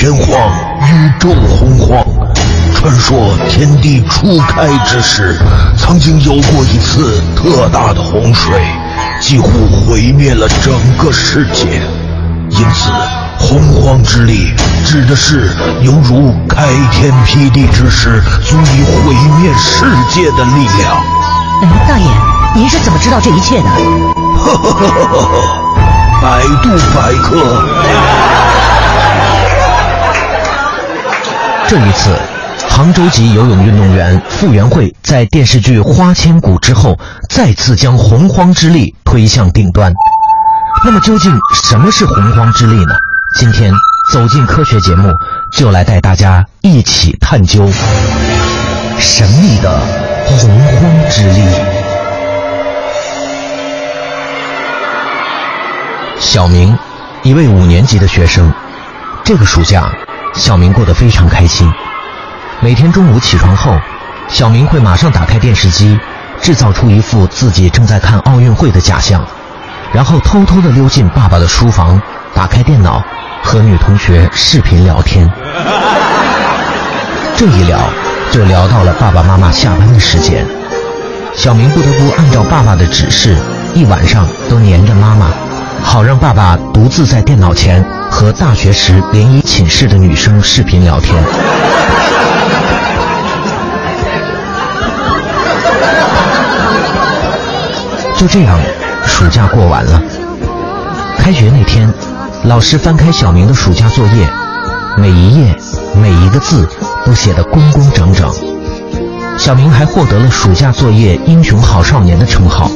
玄黄，宇宙洪荒。传说天地初开之时，曾经有过一次特大的洪水，几乎毁灭了整个世界。因此，洪荒之力指的是犹如开天辟地之时，足以毁灭世界的力量。哎，大爷，您是怎么知道这一切的？呵呵呵呵呵，百度百科。这一次，杭州籍游泳运动员傅园慧在电视剧《花千骨》之后，再次将洪荒之力推向顶端。那么，究竟什么是洪荒之力呢？今天走进科学节目，就来带大家一起探究神秘的洪荒之力。小明，一位五年级的学生，这个暑假，小明过得非常开心。每天中午起床后，小明会马上打开电视机，制造出一副自己正在看奥运会的假象。然后偷偷地溜进爸爸的书房，打开电脑，和女同学视频聊天。这一聊，就聊到了爸爸妈妈下班的时间。小明不得不按照爸爸的指示，一晚上都黏着妈妈，好让爸爸独自在电脑前和大学时联谊寝室的女生视频聊天。就这样。暑假过完了，开学那天，老师翻开小明的暑假作业，每一页、每一个字都写得工工整整。小明还获得了暑假作业英雄好少年的称号。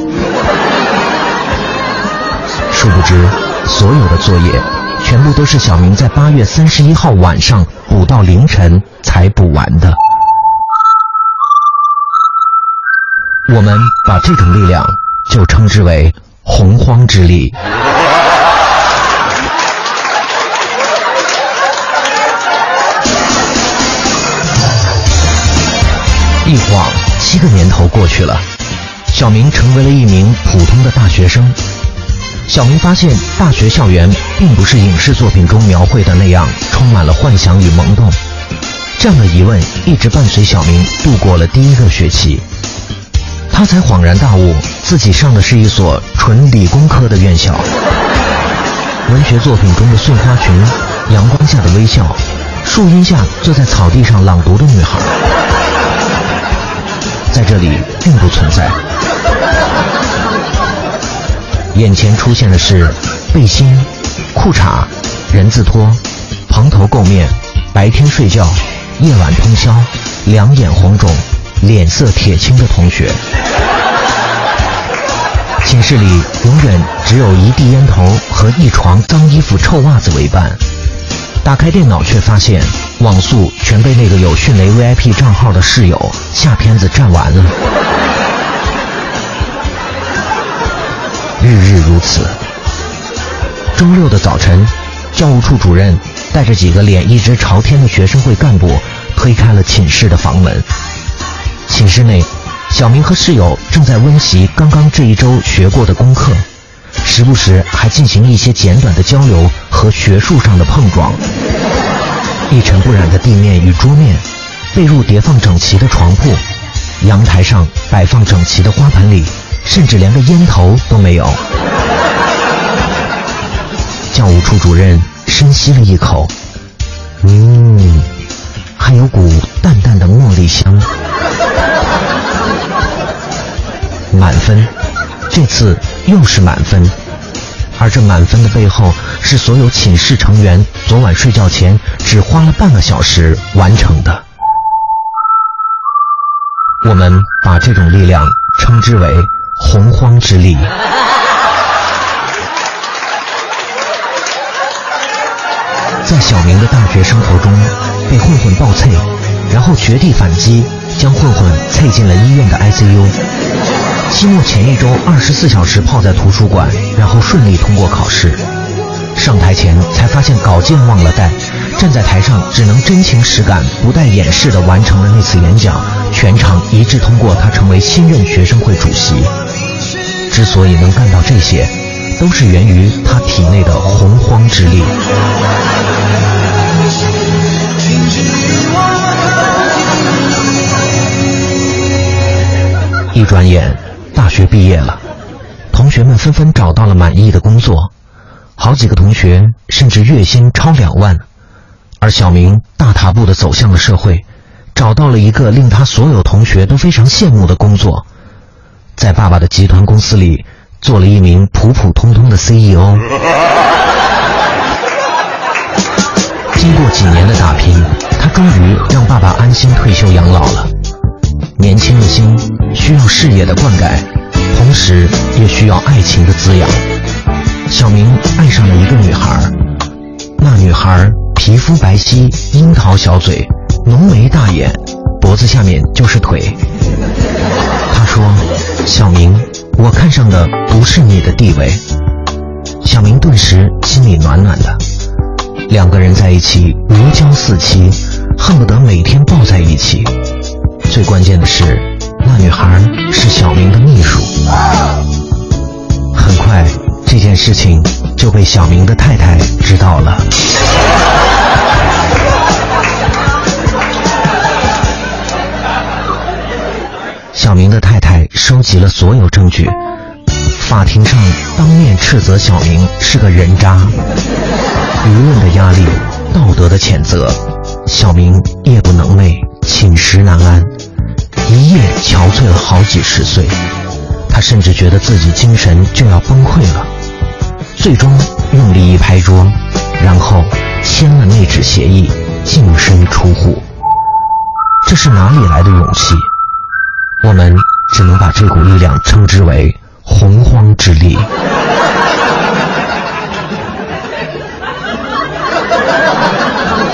殊不知，所有的作业全部都是小明在八月三十一号晚上补到凌晨才补完的。我们把这种力量就称之为。洪荒之力。一晃七个年头过去了，小明成为了一名普通的大学生。小明发现，大学校园并不是影视作品中描绘的那样，充满了幻想与萌动。这样的疑问一直伴随小明度过了第一个学期。他才恍然大悟，自己上的是一所纯理工科的院校。文学作品中的碎花裙、阳光下的微笑、树荫下坐在草地上朗读的女孩，在这里并不存在。眼前出现的是背心、裤衩、人字拖、蓬头垢面、白天睡觉、夜晚通宵、两眼红肿。脸色铁青的同学，寝室里永远只有一地烟头和一床脏衣服、臭袜子为伴。打开电脑，却发现网速全被那个有迅雷 VIP 账号的室友下片子占完了。日日如此。周六的早晨，教务处主任带着几个脸一直朝天的学生会干部推开了寝室的房门。寝室内，小明和室友正在温习刚刚这一周学过的功课，时不时还进行一些简短的交流和学术上的碰撞。一尘不染的地面与桌面，被褥叠放整齐的床铺，阳台上摆放整齐的花盆里，甚至连个烟头都没有。教务处主任深吸了一口，嗯，还有股淡淡的茉莉香。满分，这次又是满分，而这满分的背后，是所有寝室成员昨晚睡觉前只花了半个小时完成的。我们把这种力量称之为“洪荒之力”。在小明的大学生活中，被混混暴啐，然后绝地反击，将混混啐进了医院的 ICU。期末前一周，二十四小时泡在图书馆，然后顺利通过考试。上台前才发现稿件忘了带，站在台上只能真情实感、不带掩饰地完成了那次演讲。全场一致通过他成为新任学生会主席。之所以能干到这些都是源于他体内的洪荒之力。一转眼大学毕业了同学们纷纷找到了满意的工作好几个同学甚至月薪超两万而小明大踏步的走向了社会找到了一个令他所有同学都非常羡慕的工作在爸爸的集团公司里做了一名普普通通的 CEO。经过几年的打拼，他终于让爸爸安心退休养老了。年轻的心需要事业的灌溉，同时也需要爱情的滋养。小明爱上了一个女孩，那女孩皮肤白皙，樱桃小嘴，浓眉大眼，脖子下面就是腿。他说：“小明，我看上的不是你的地位。”小明顿时心里暖暖的。两个人在一起如胶似漆，恨不得每天抱在一起。最关键的是，那女孩是小明的秘书。很快，这件事情就被小明的太太知道了。小明的太收集了所有证据，法庭上当面斥责小明是个人渣。舆论的压力，道德的谴责，小明夜不能寐，寝食难安，一夜憔悴了好几十岁。他甚至觉得自己精神就要崩溃了，最终用力一拍桌，然后签了那纸协议，净身出户。这是哪里来的勇气？我们只能把这股力量称之为洪荒之力。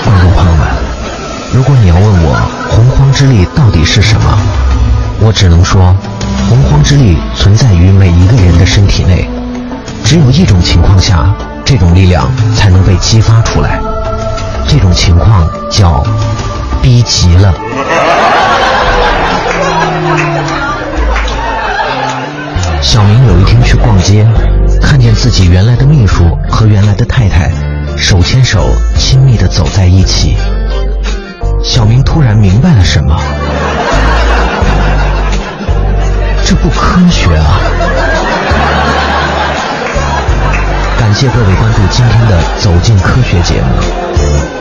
观众朋友们如果你要问我洪荒之力到底是什么，我只能说，洪荒之力存在于每一个人的身体内，只有一种情况下，这种力量才能被激发出来，这种情况叫逼急了。小明有一天去逛街，看见自己原来的秘书和原来的太太手牵手亲密地走在一起。小明突然明白了什么，这不科学啊！感谢各位关注今天的《走进科学》节目。